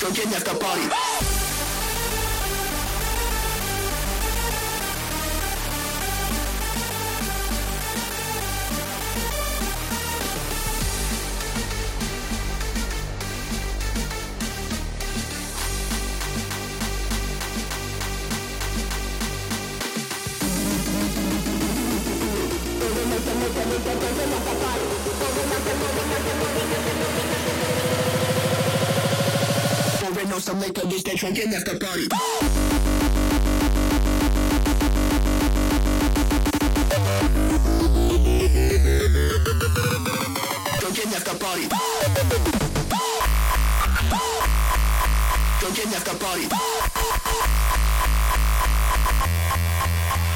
So get after party. fucking after party. Fucking after party. Fucking after party.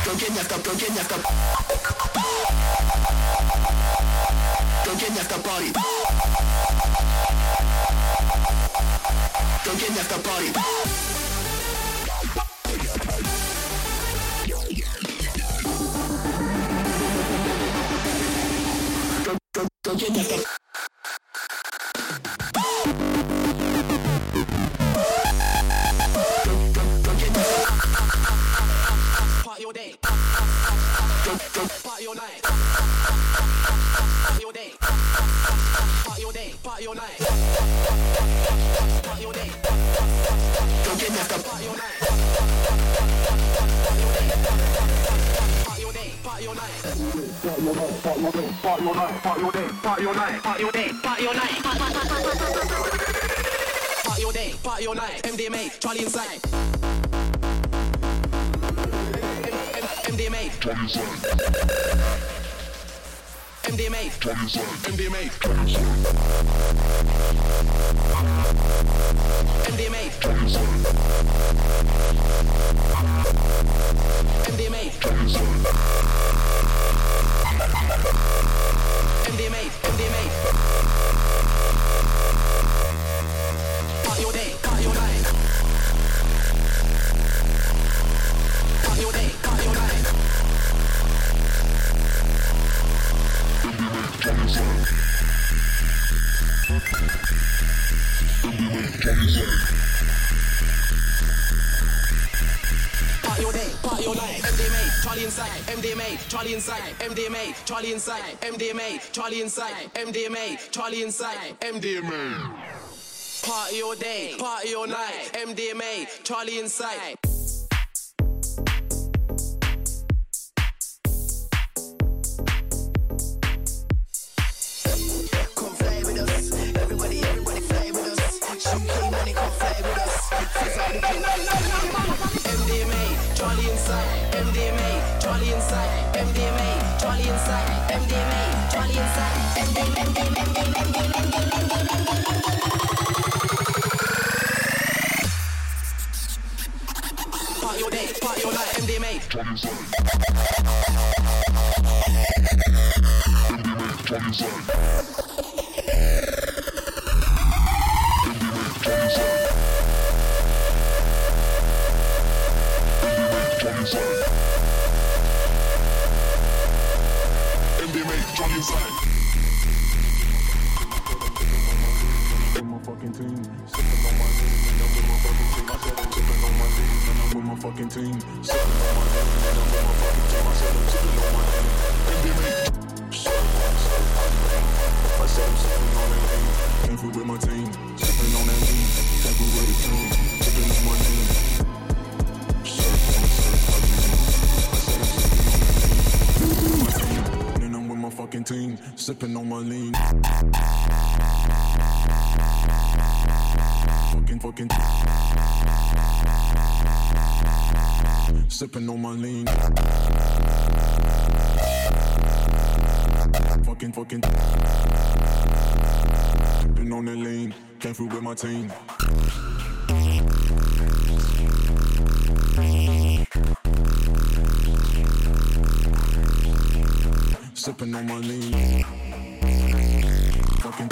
Fucking after, fucking after. Fucking after party. party. Charlie inside, MDMA, Charlie inside, MDMA, Charlie inside, MDMA. Party all day, party all night, MDMA, Charlie inside. Twenty seven. sipping on my lean. Fucking, fucking. Been on the lane, came through with my team. Sipping on my lean. Fucking.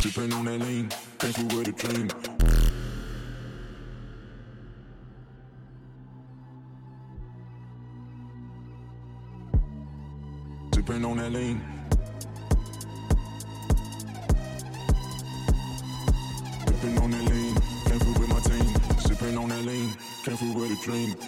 Sipping on that lean, came through with a dream. riding on that lean. Sipping on that lean, careful with my team. Sipping on that lean, careful with a dream.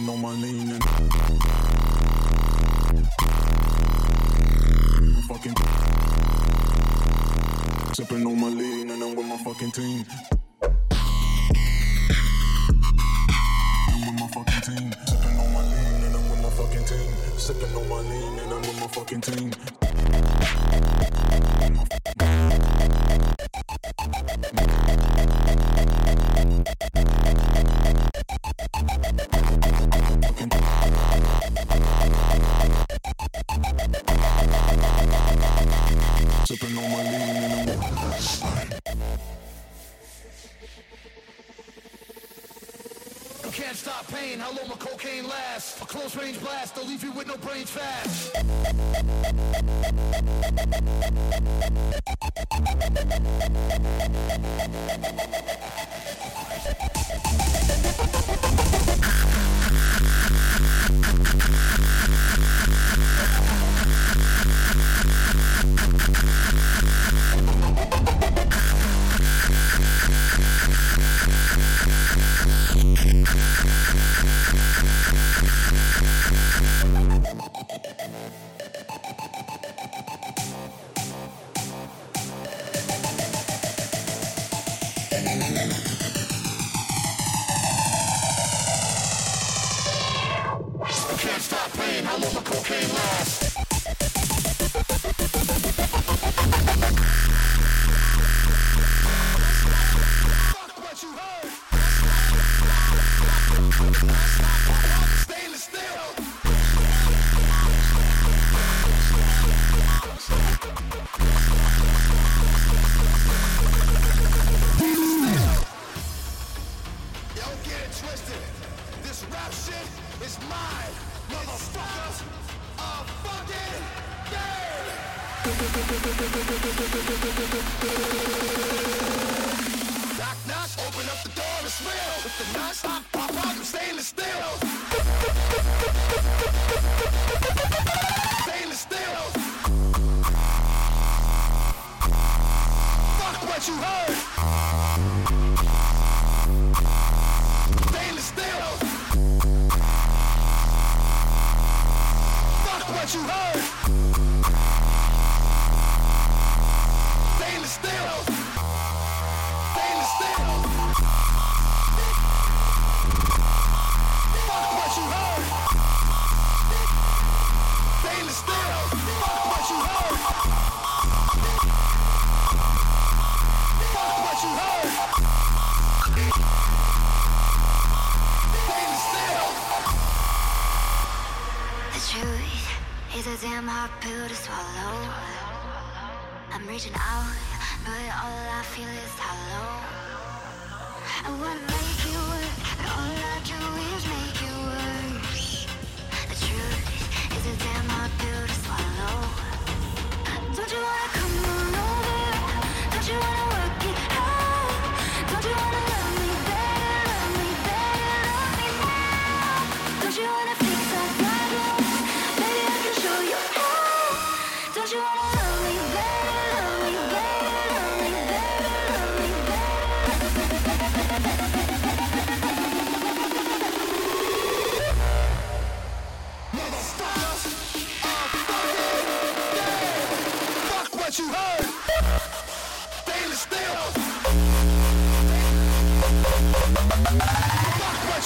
dancing on my lean and fucking sipping on my lean and I'm with my fucking team. I'm with my fucking team. Sipping on my lean and I'm with my fucking team. Sipping on my lean and I'm with my fucking team. can't stop pain. How long will cocaine last? A close range blast, they'll leave you with no brains fast. truth is a damn hard pill to swallow. I'm reaching out, but all I feel is hollow. I wanna make it work, but all I do.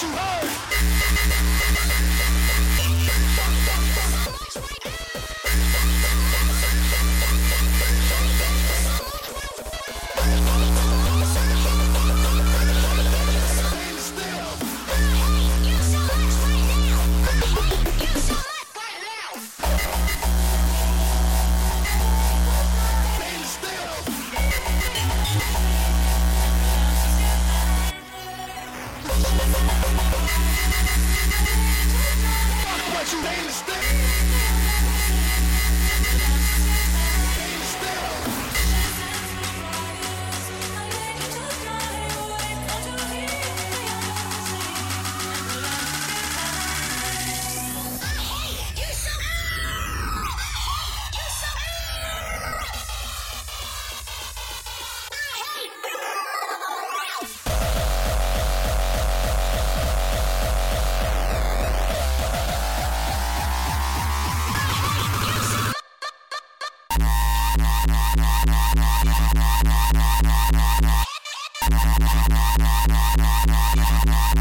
You heard. I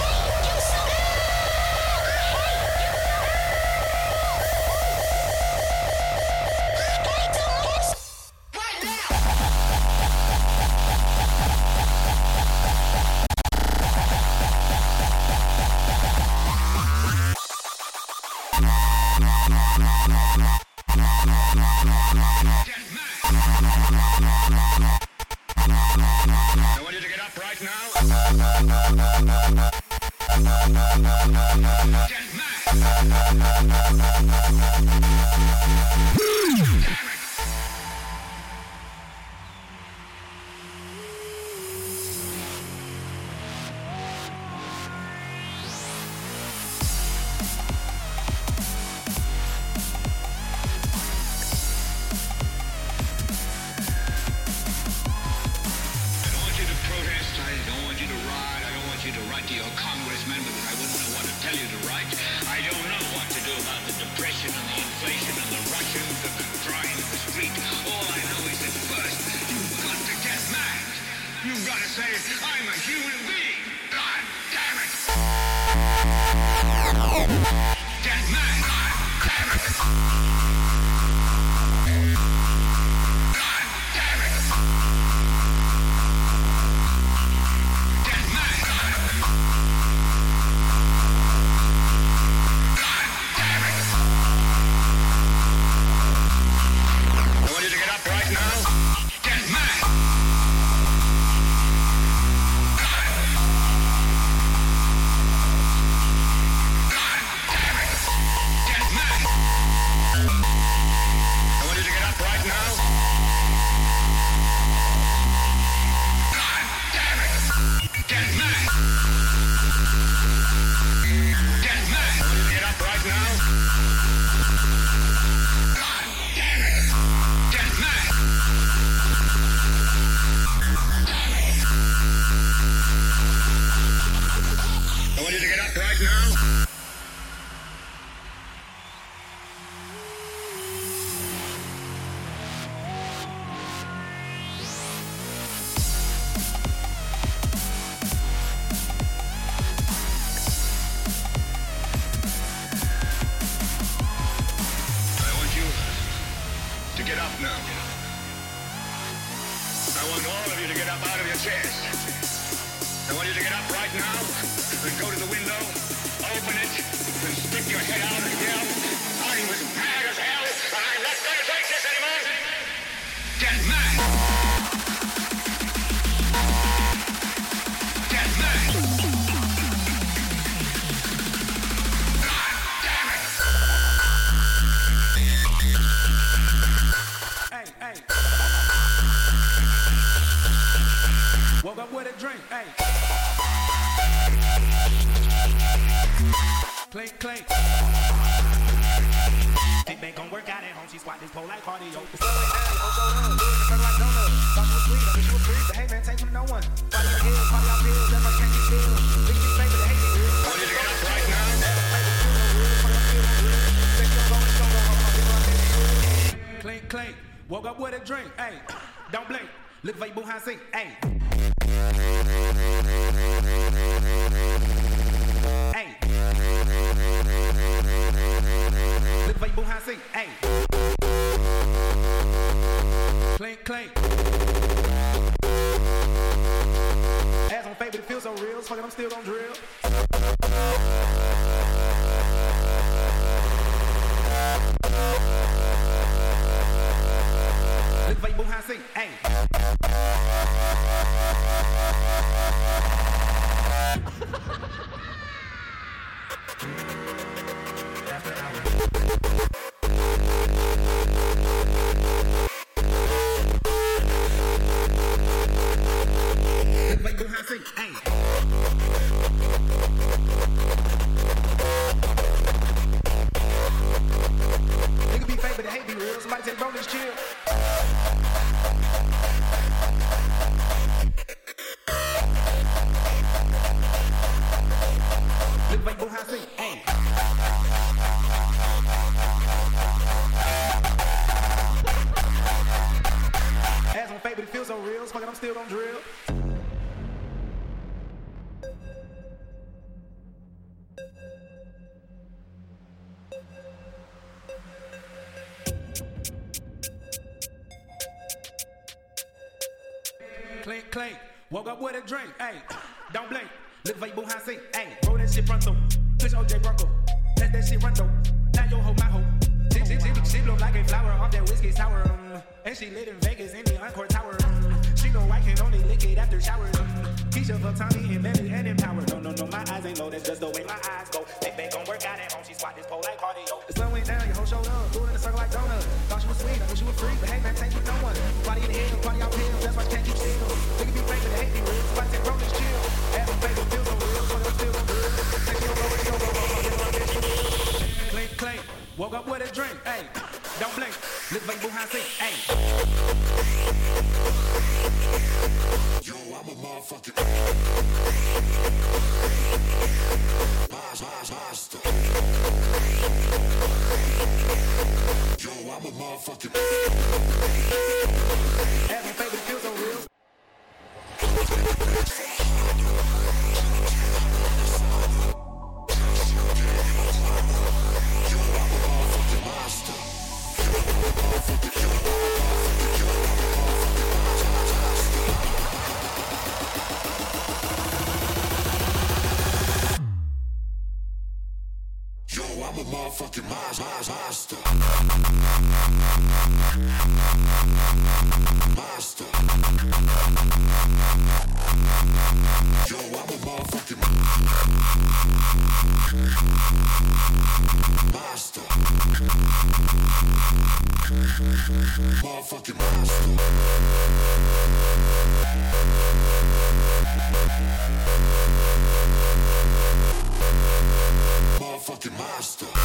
Get mad. Motherfucking master.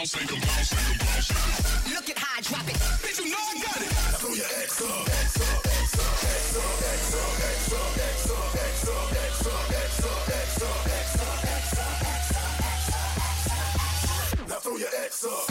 bounce, make bounce, make bounce. Look at how I drop it. Bitch, you know I got it. Throw your ex up, ex up. Now throw your ex up.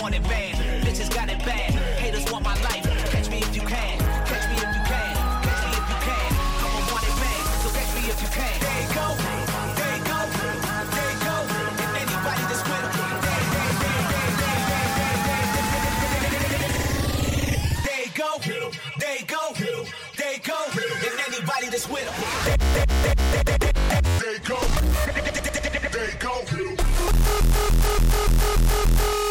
Want it bad. Bitches got it bad. Haters want my life. Catch me if you can. Catch me if you can. Catch me if you can. I'ma want it bad. So catch me if you can. There you go. There you go. There go. If anybody that's with go. they go. There go. If anybody that's with There you go. There go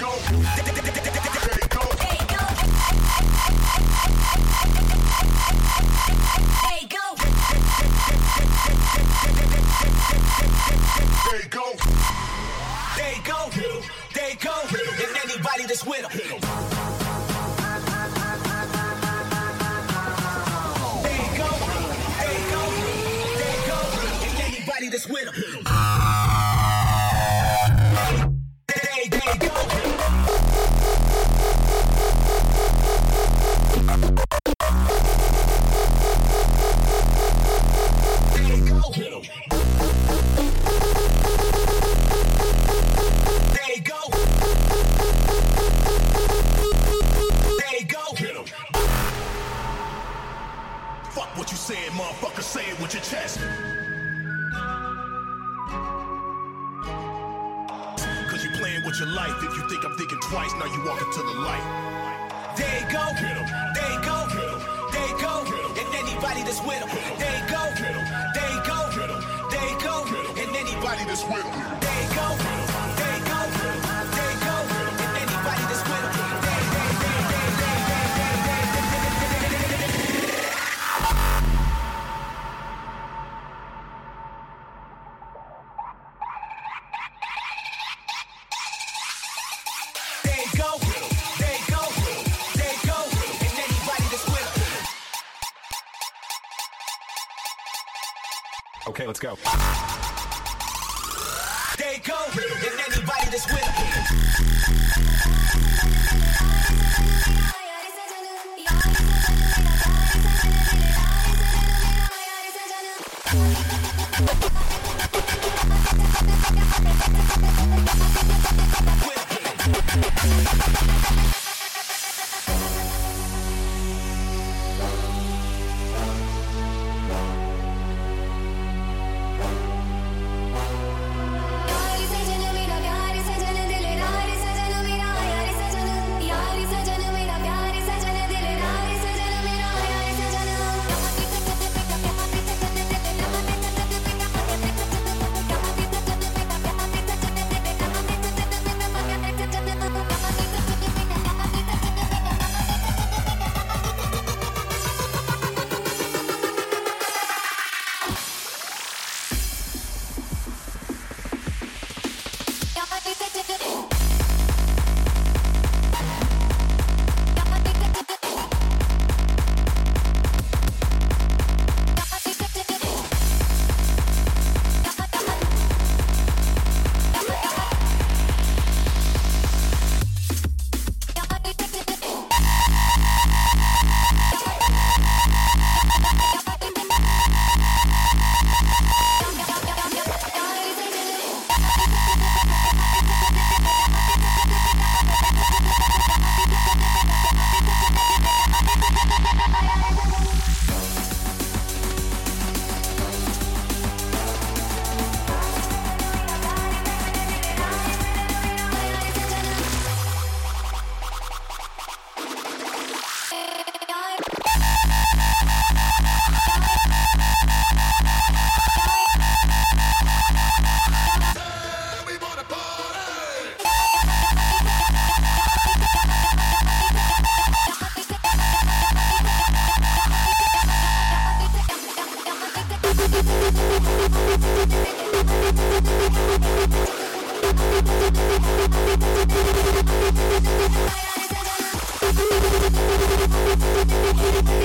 go.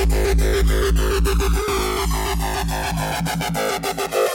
Thank you.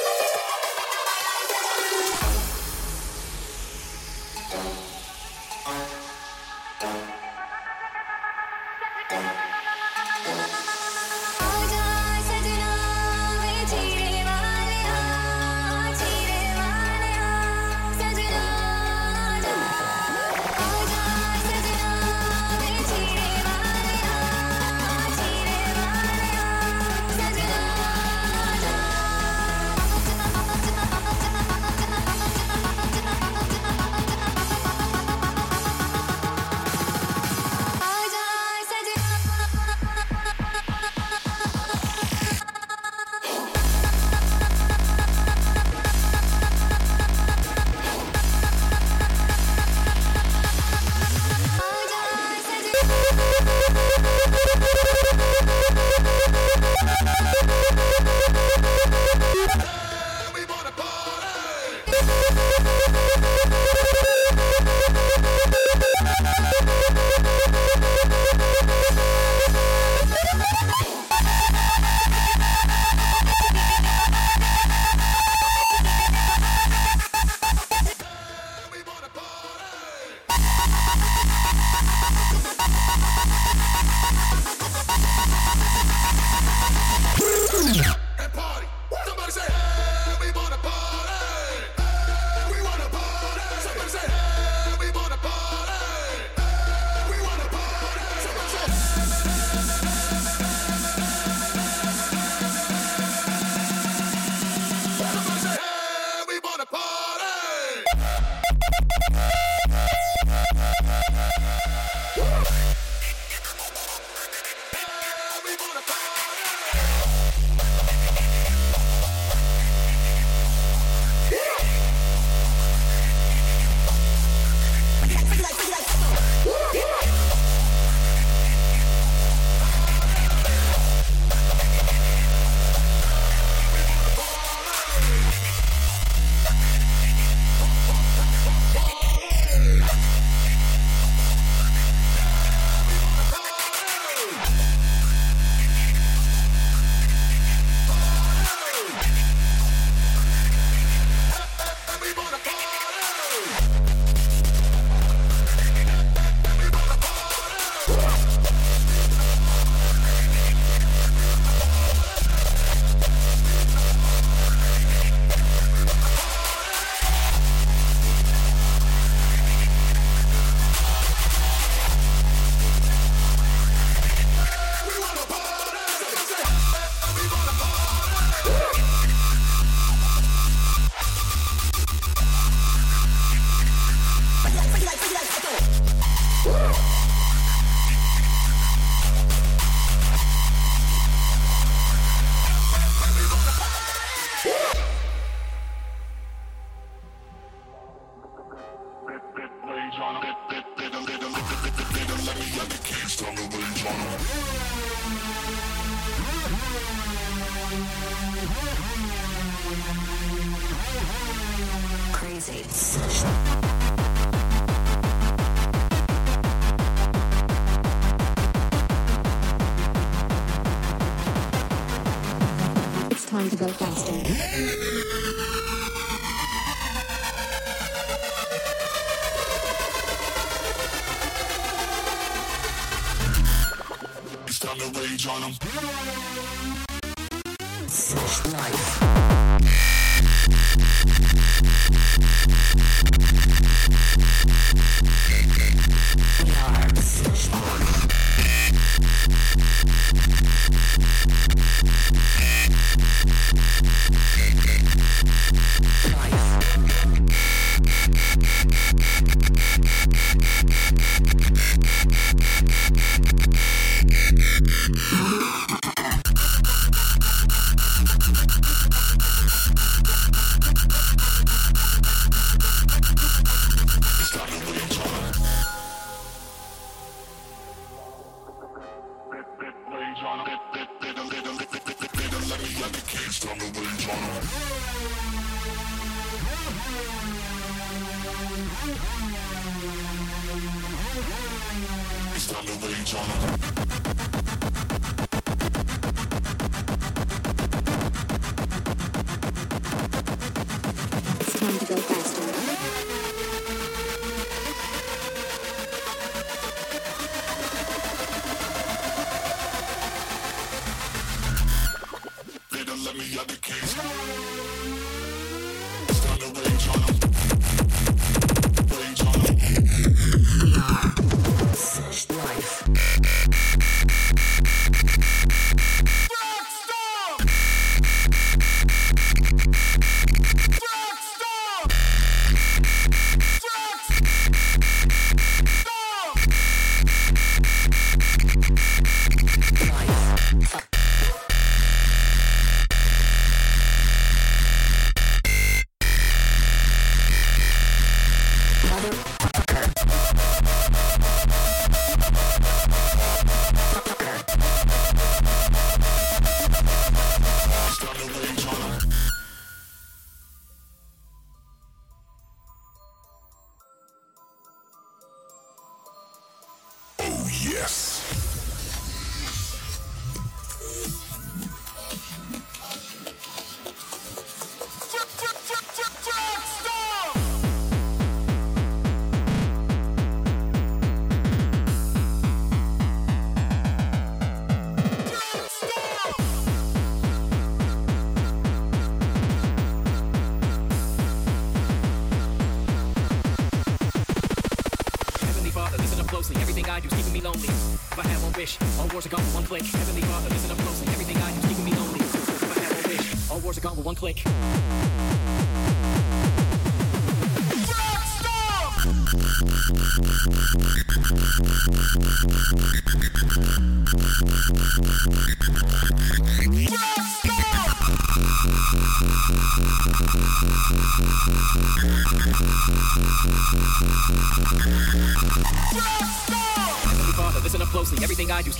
change on the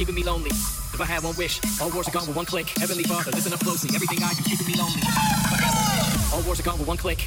keeping me lonely. If I had one wish, all wars are gone with one click. Heavenly Father, listen up closely. Everything I do keeping me lonely. All wars are gone with one click.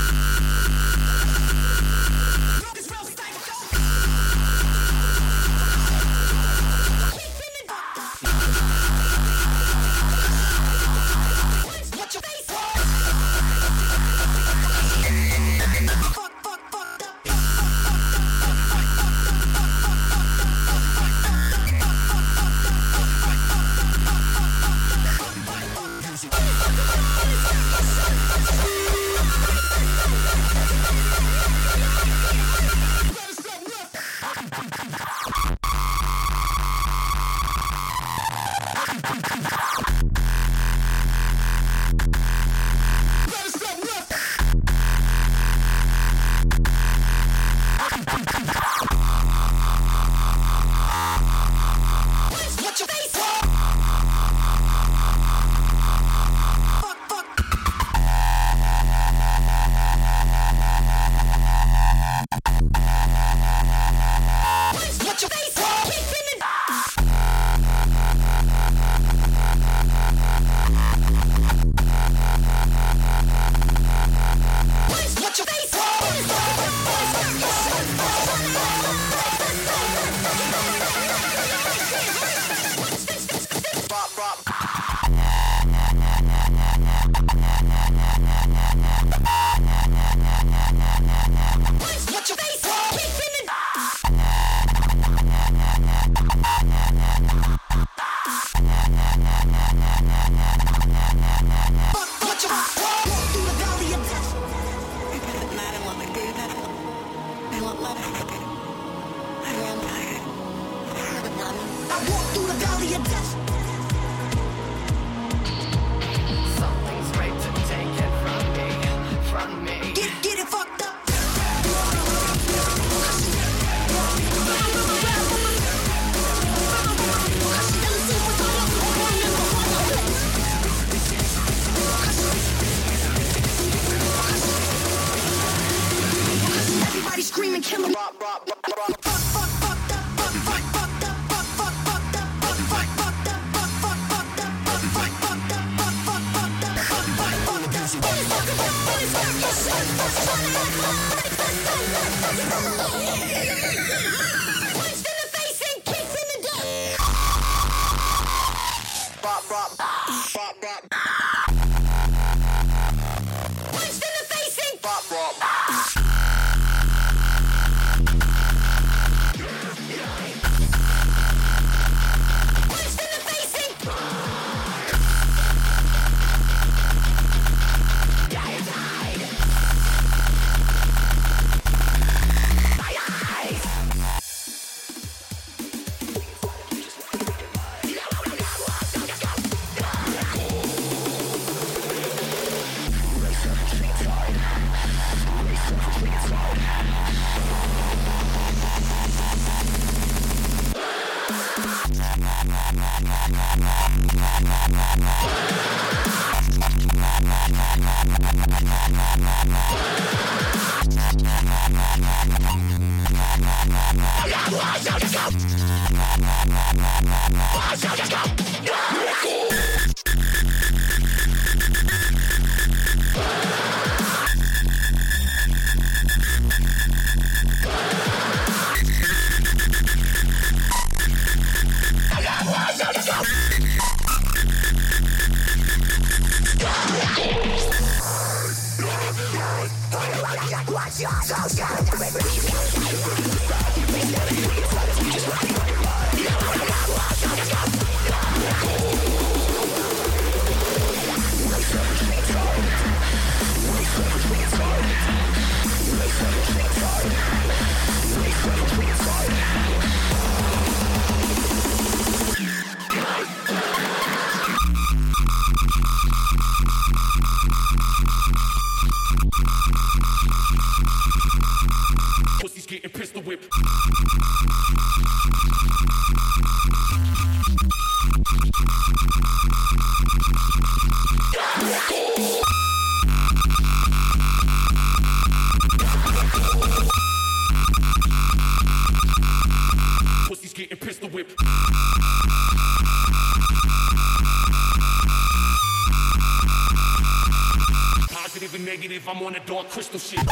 crystal shit.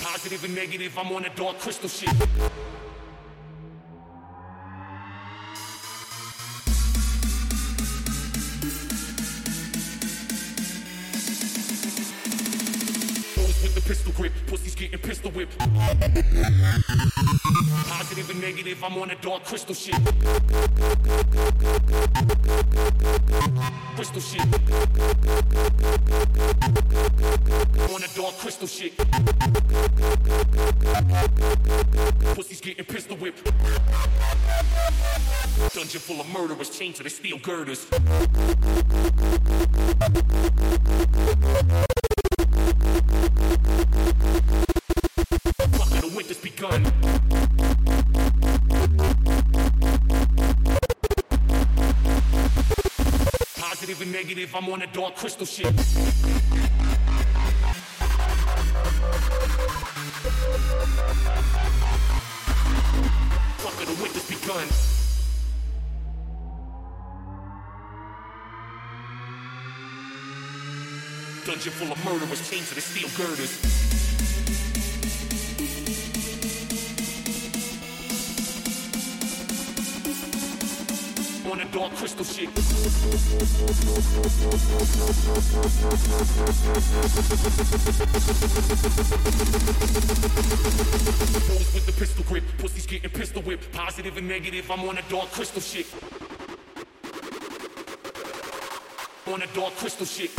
Positive and negative, I'm on a dark crystal shit. getting pistol whipped. Positive and negative, I'm on a dark crystal shit. Crystal shit. I'm on a dark crystal shit. Pussies getting pistol whipped. Dungeon full of murderers chained to the steel girders. Positive and negative, I'm on a dark crystal shit. Fuck the winter's begun. Dungeon full of murderers, chained to the steel girders. Dark crystal shit. Those with the pistol grip, pussies getting pistol whipped. Positive and negative, I'm on a dark crystal shit. On a dark crystal shit.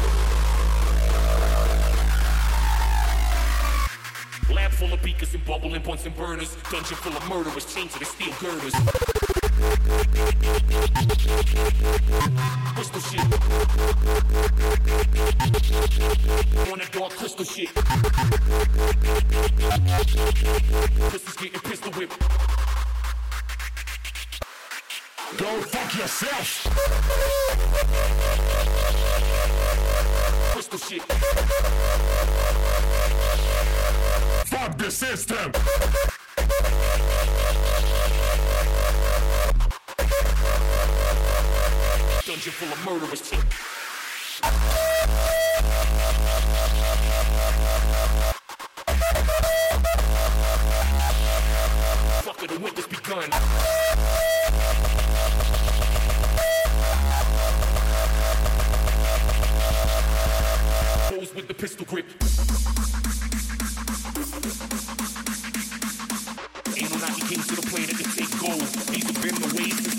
Lab full of beakers and bubbling Bunsen burners. Dungeon full of murderers, chained to the steel girders. Crystal shit. On a dark shit. Pistol whipped. Fuck yourself. Crystal shit. Fuck the system. The winter's begun. With the pistol grip. Anunnaki came to the planet to take gold.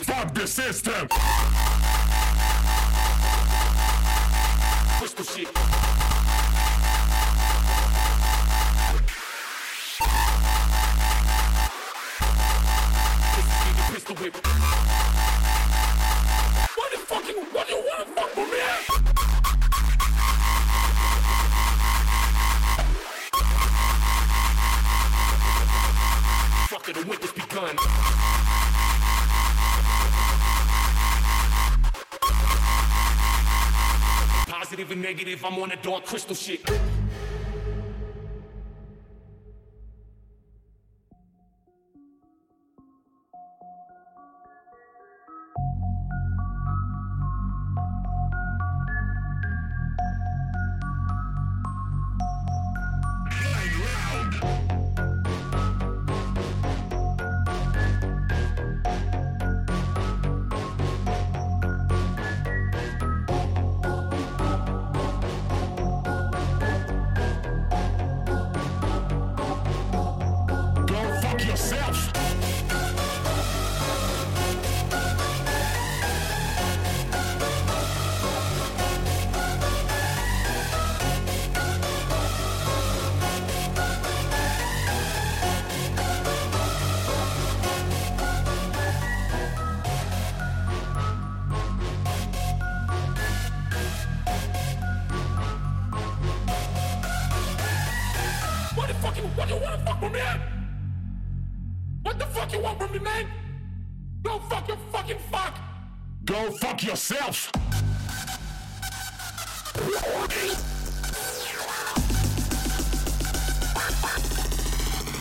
Fuck the system. Begun. Positive and negative, I'm on a dark crystal shit.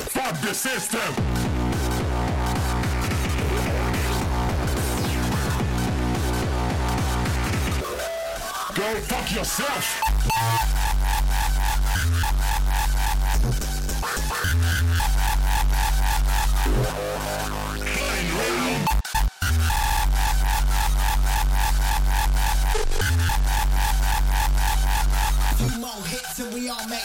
Fuck the system. Go fuck yourself.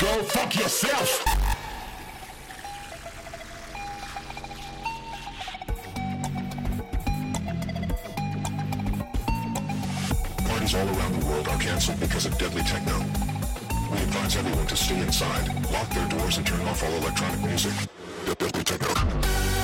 Go fuck yourself! techno. We advise everyone to stay inside, lock their doors, and turn off all electronic music. Techno.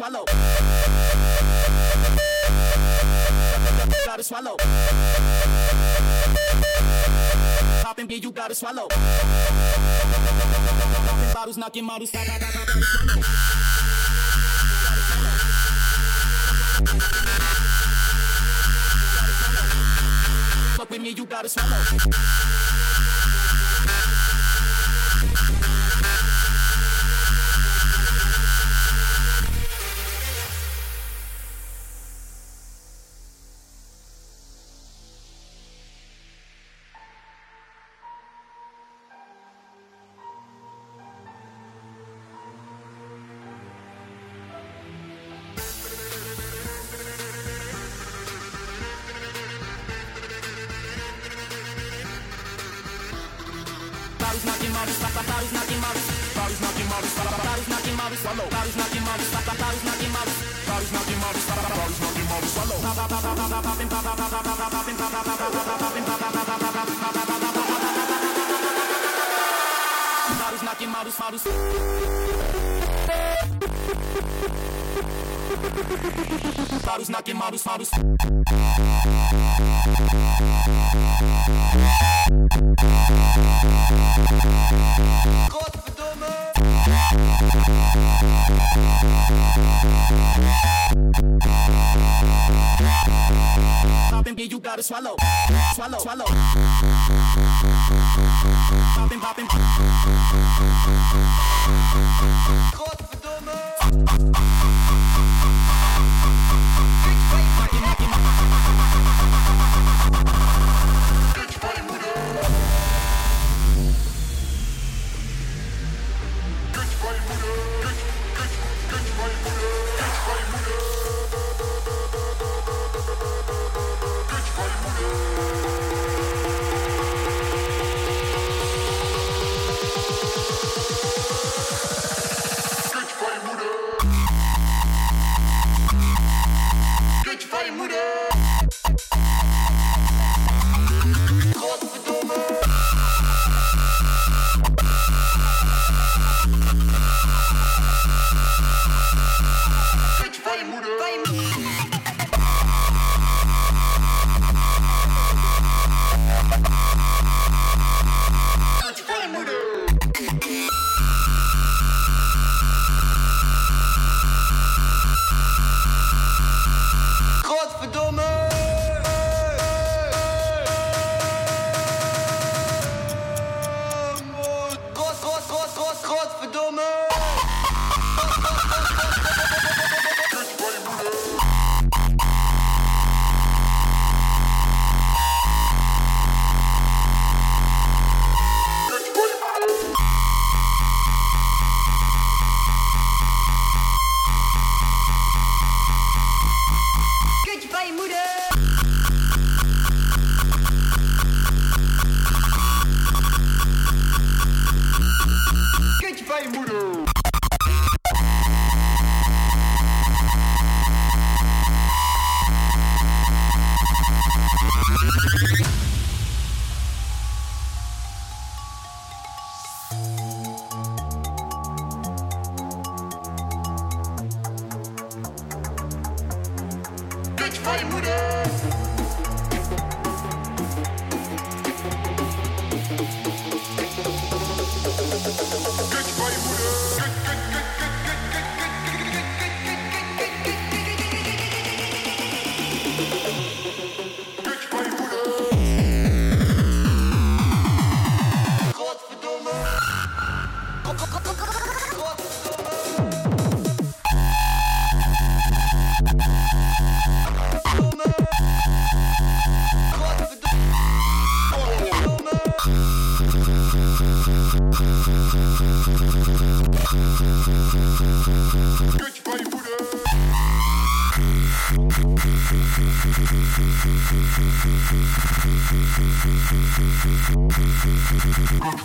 swallow. Gotta swallow. Popping beer, you gotta swallow. Popping bottles, knocking models. Fuck with me, you gotta swallow. Swallow, swallow, swallow. Poppin', poppin'. booty. close for the Boah,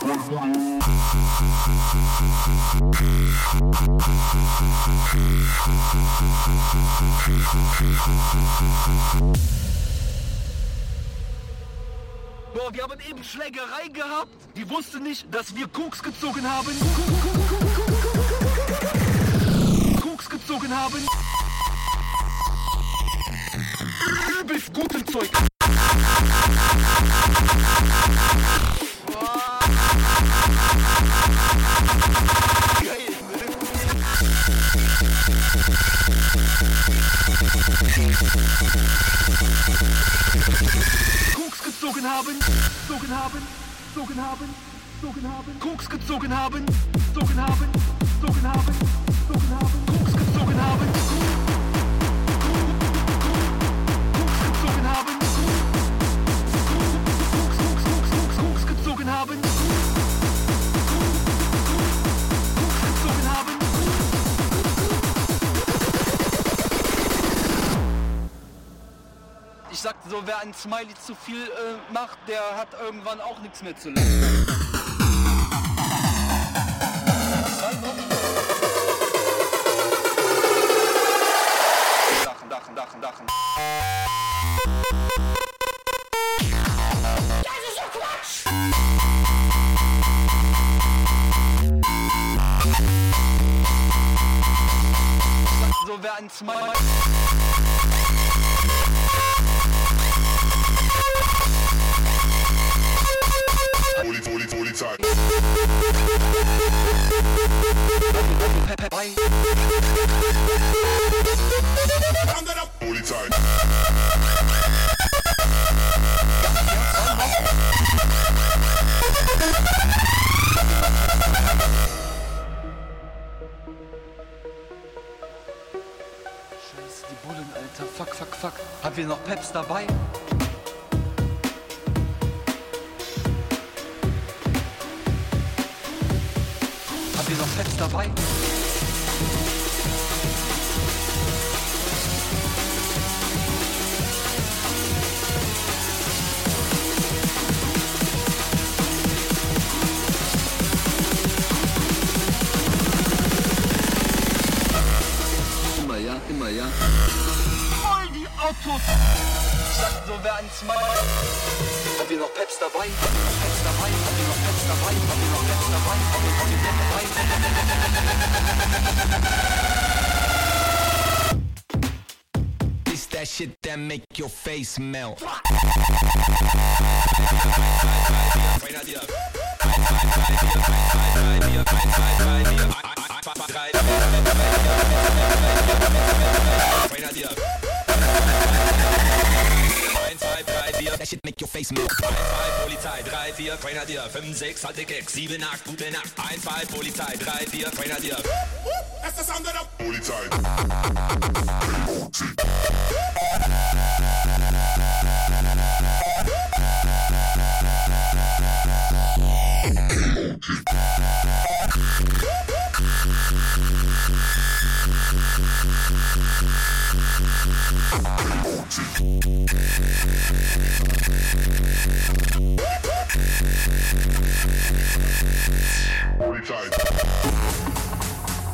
wir haben eben Schlägerei gehabt. Die wusste nicht, dass wir Koks gezogen haben. Koks gezogen haben. Übelst gutes Zeug. Koks gezogen haben, gezogen haben, gezogen haben, gezogen haben, Koks gezogen haben, gezogen haben, gezogen haben, gezogen haben, Koks gezogen haben, sagte so, wer ein Smiley zu viel äh, macht, der hat irgendwann auch nichts mehr zu lachen. Dachen, Dachen, Dachen, Dachen. So wer ein Smiley. Scheiße, die Bullen, Alter. Fuck, fuck, fuck. Haben wir noch Peps dabei? ihr noch fest dabei? Immer ja, immer ja. Voll die Autos! Sagt nur, wer eins meint. Habt ihr noch Peps dabei? Peps dabei? Habt ihr noch Peps dabei? Habt ihr noch Peps dabei? Habt ihr noch Peps dabei? That make your face melt. That shit make your face melt. 1, 2, Polizei, 3, 4, Grenadier, 5, 6, halte Keks, 7, 8, gute Nacht. 1, 2, Polizei, 3, 4, Grenadier. That's the sound of the Holy tight. Holy tight.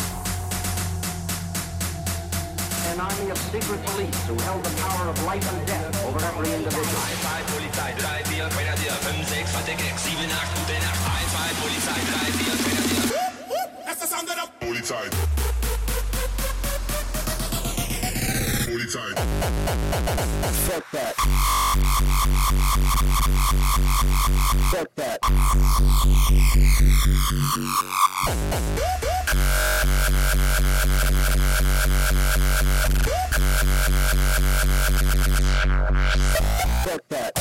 An army of secret police who held the power of life and death over every individual. 1, 2, Polizei, 3, 4, Grenadier, 5, 6, halte Keks, 7, 8, gute Nacht. 1, 2, Polizei, 3, 4, Grenadier. That's the sound of the Holy Holy tight. Fuck that. Fuck that.